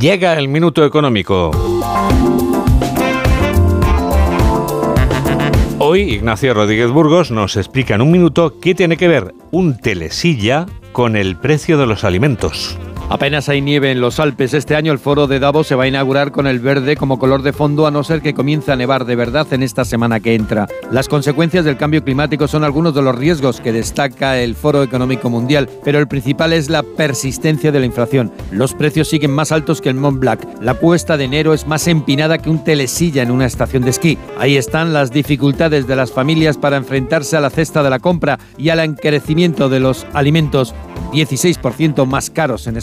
Llega el minuto económico. Hoy Ignacio Rodríguez Burgos nos explica en un minuto qué tiene que ver un telesilla con el precio de los alimentos. Apenas hay nieve en los Alpes. Este año el foro de Davos se va a inaugurar con el verde como color de fondo, a no ser que comience a nevar de verdad en esta semana que entra. Las consecuencias del cambio climático son algunos de los riesgos que destaca el Foro Económico Mundial, pero el principal es la persistencia de la inflación. Los precios siguen más altos que el Mont Blanc. La puesta de enero es más empinada que un telesilla en una estación de esquí. Ahí están las dificultades de las familias para enfrentarse a la cesta de la compra y al encarecimiento de los alimentos, 16% más caros en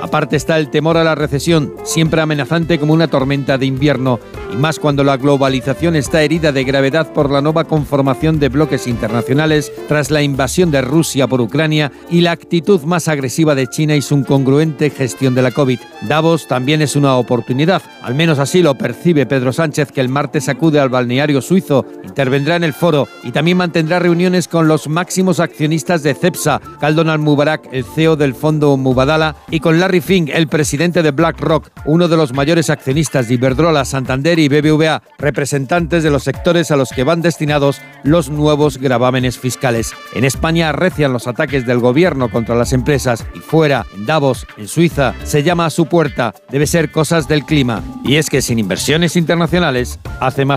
Aparte está el temor a la recesión, siempre amenazante como una tormenta de invierno, y más cuando la globalización está herida de gravedad por la nueva conformación de bloques internacionales tras la invasión de Rusia por Ucrania y la actitud más agresiva de China y su incongruente gestión de la COVID. Davos también es una oportunidad, al menos así lo percibe Pedro Sánchez, que el martes acude al balneario suizo, intervendrá en el foro y también mantendrá reuniones con los máximos accionistas de CEPSA, Caldon Al-Mubarak, el CEO del fondo Mubadala, y con Larry Fink, el presidente de BlackRock, uno de los mayores accionistas de Iberdrola, Santander y BBVA, representantes de los sectores a los que van destinados los nuevos gravámenes fiscales. En España arrecian los ataques del gobierno contra las empresas y fuera, en Davos, en Suiza, se llama a su puerta. Debe ser cosas del clima. Y es que sin inversiones internacionales hace más